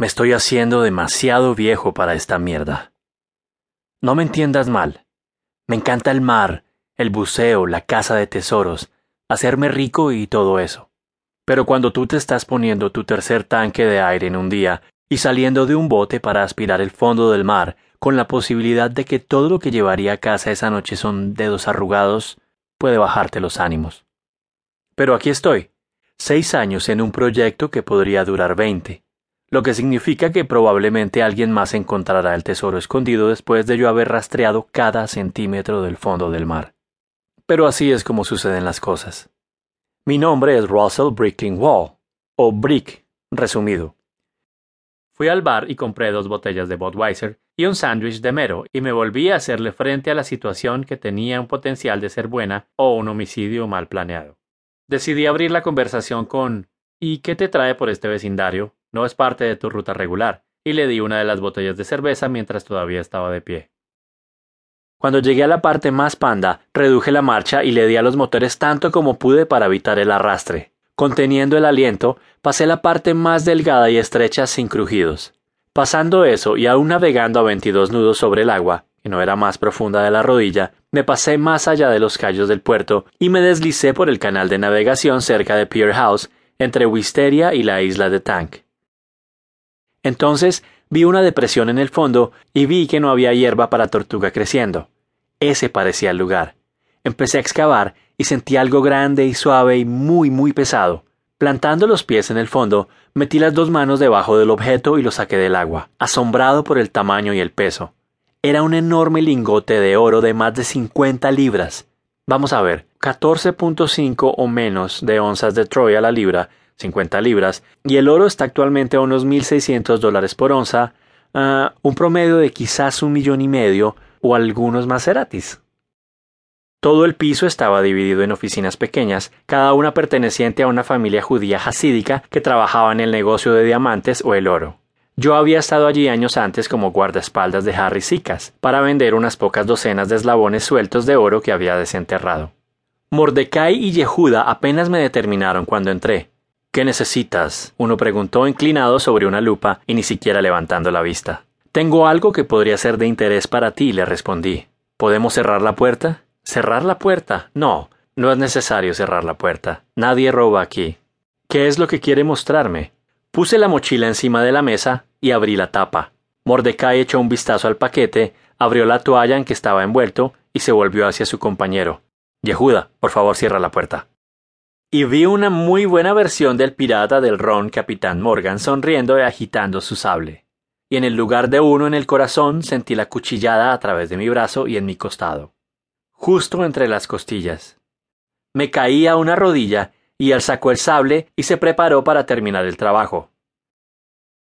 Me estoy haciendo demasiado viejo para esta mierda. No me entiendas mal. Me encanta el mar, el buceo, la caza de tesoros, hacerme rico y todo eso. Pero cuando tú te estás poniendo tu tercer tanque de aire en un día y saliendo de un bote para aspirar el fondo del mar, con la posibilidad de que todo lo que llevaría a casa esa noche son dedos arrugados, puede bajarte los ánimos. Pero aquí estoy, seis años en un proyecto que podría durar veinte lo que significa que probablemente alguien más encontrará el tesoro escondido después de yo haber rastreado cada centímetro del fondo del mar. Pero así es como suceden las cosas. Mi nombre es Russell Brickling Wall, o Brick, resumido. Fui al bar y compré dos botellas de Budweiser y un sándwich de mero y me volví a hacerle frente a la situación que tenía un potencial de ser buena o un homicidio mal planeado. Decidí abrir la conversación con ¿Y qué te trae por este vecindario? No es parte de tu ruta regular, y le di una de las botellas de cerveza mientras todavía estaba de pie. Cuando llegué a la parte más panda, reduje la marcha y le di a los motores tanto como pude para evitar el arrastre. Conteniendo el aliento, pasé la parte más delgada y estrecha sin crujidos. Pasando eso y aún navegando a veintidós nudos sobre el agua, que no era más profunda de la rodilla, me pasé más allá de los callos del puerto y me deslicé por el canal de navegación cerca de Pier House, entre Wisteria y la isla de Tank. Entonces vi una depresión en el fondo y vi que no había hierba para tortuga creciendo. Ese parecía el lugar. Empecé a excavar y sentí algo grande y suave y muy muy pesado. Plantando los pies en el fondo, metí las dos manos debajo del objeto y lo saqué del agua, asombrado por el tamaño y el peso. Era un enorme lingote de oro de más de cincuenta libras. Vamos a ver, 14.5 o menos de onzas de Troy a la libra 50 libras, y el oro está actualmente a unos 1.600 dólares por onza, un promedio de quizás un millón y medio o algunos Maseratis. Todo el piso estaba dividido en oficinas pequeñas, cada una perteneciente a una familia judía hasídica que trabajaba en el negocio de diamantes o el oro. Yo había estado allí años antes como guardaespaldas de Harry Sicas, para vender unas pocas docenas de eslabones sueltos de oro que había desenterrado. Mordecai y Yehuda apenas me determinaron cuando entré, ¿Qué necesitas? uno preguntó inclinado sobre una lupa y ni siquiera levantando la vista. Tengo algo que podría ser de interés para ti, le respondí. ¿Podemos cerrar la puerta? ¿Cerrar la puerta? No, no es necesario cerrar la puerta. Nadie roba aquí. ¿Qué es lo que quiere mostrarme? Puse la mochila encima de la mesa y abrí la tapa. Mordecai echó un vistazo al paquete, abrió la toalla en que estaba envuelto y se volvió hacia su compañero. Yehuda, por favor cierra la puerta y vi una muy buena versión del pirata del ron Capitán Morgan sonriendo y agitando su sable. Y en el lugar de uno en el corazón sentí la cuchillada a través de mi brazo y en mi costado, justo entre las costillas. Me caí a una rodilla y él sacó el sable y se preparó para terminar el trabajo.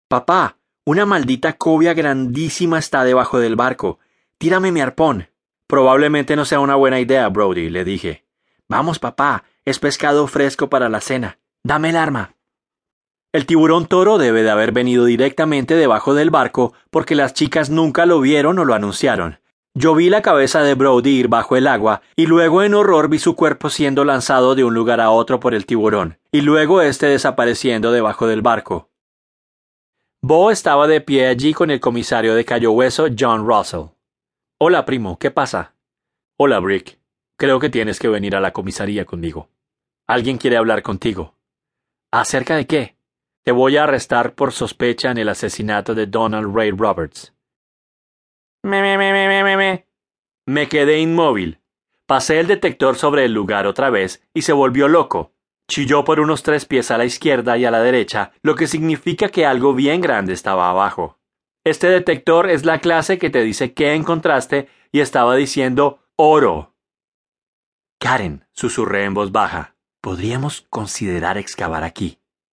Papá, una maldita cobia grandísima está debajo del barco. Tírame mi arpón. Probablemente no sea una buena idea, Brody, le dije. Vamos, papá, es pescado fresco para la cena. Dame el arma. El tiburón toro debe de haber venido directamente debajo del barco porque las chicas nunca lo vieron o lo anunciaron. Yo vi la cabeza de Brody ir bajo el agua y luego en horror vi su cuerpo siendo lanzado de un lugar a otro por el tiburón y luego éste desapareciendo debajo del barco. Bo estaba de pie allí con el comisario de Cayo Hueso, John Russell. Hola, primo, ¿qué pasa? Hola, Brick. Creo que tienes que venir a la comisaría conmigo. Alguien quiere hablar contigo. ¿Acerca de qué? Te voy a arrestar por sospecha en el asesinato de Donald Ray Roberts. Me, me, me, me, me, me. Me quedé inmóvil. Pasé el detector sobre el lugar otra vez y se volvió loco. Chilló por unos tres pies a la izquierda y a la derecha, lo que significa que algo bien grande estaba abajo. Este detector es la clase que te dice qué encontraste y estaba diciendo oro. Karen, susurré en voz baja. Podríamos considerar excavar aquí.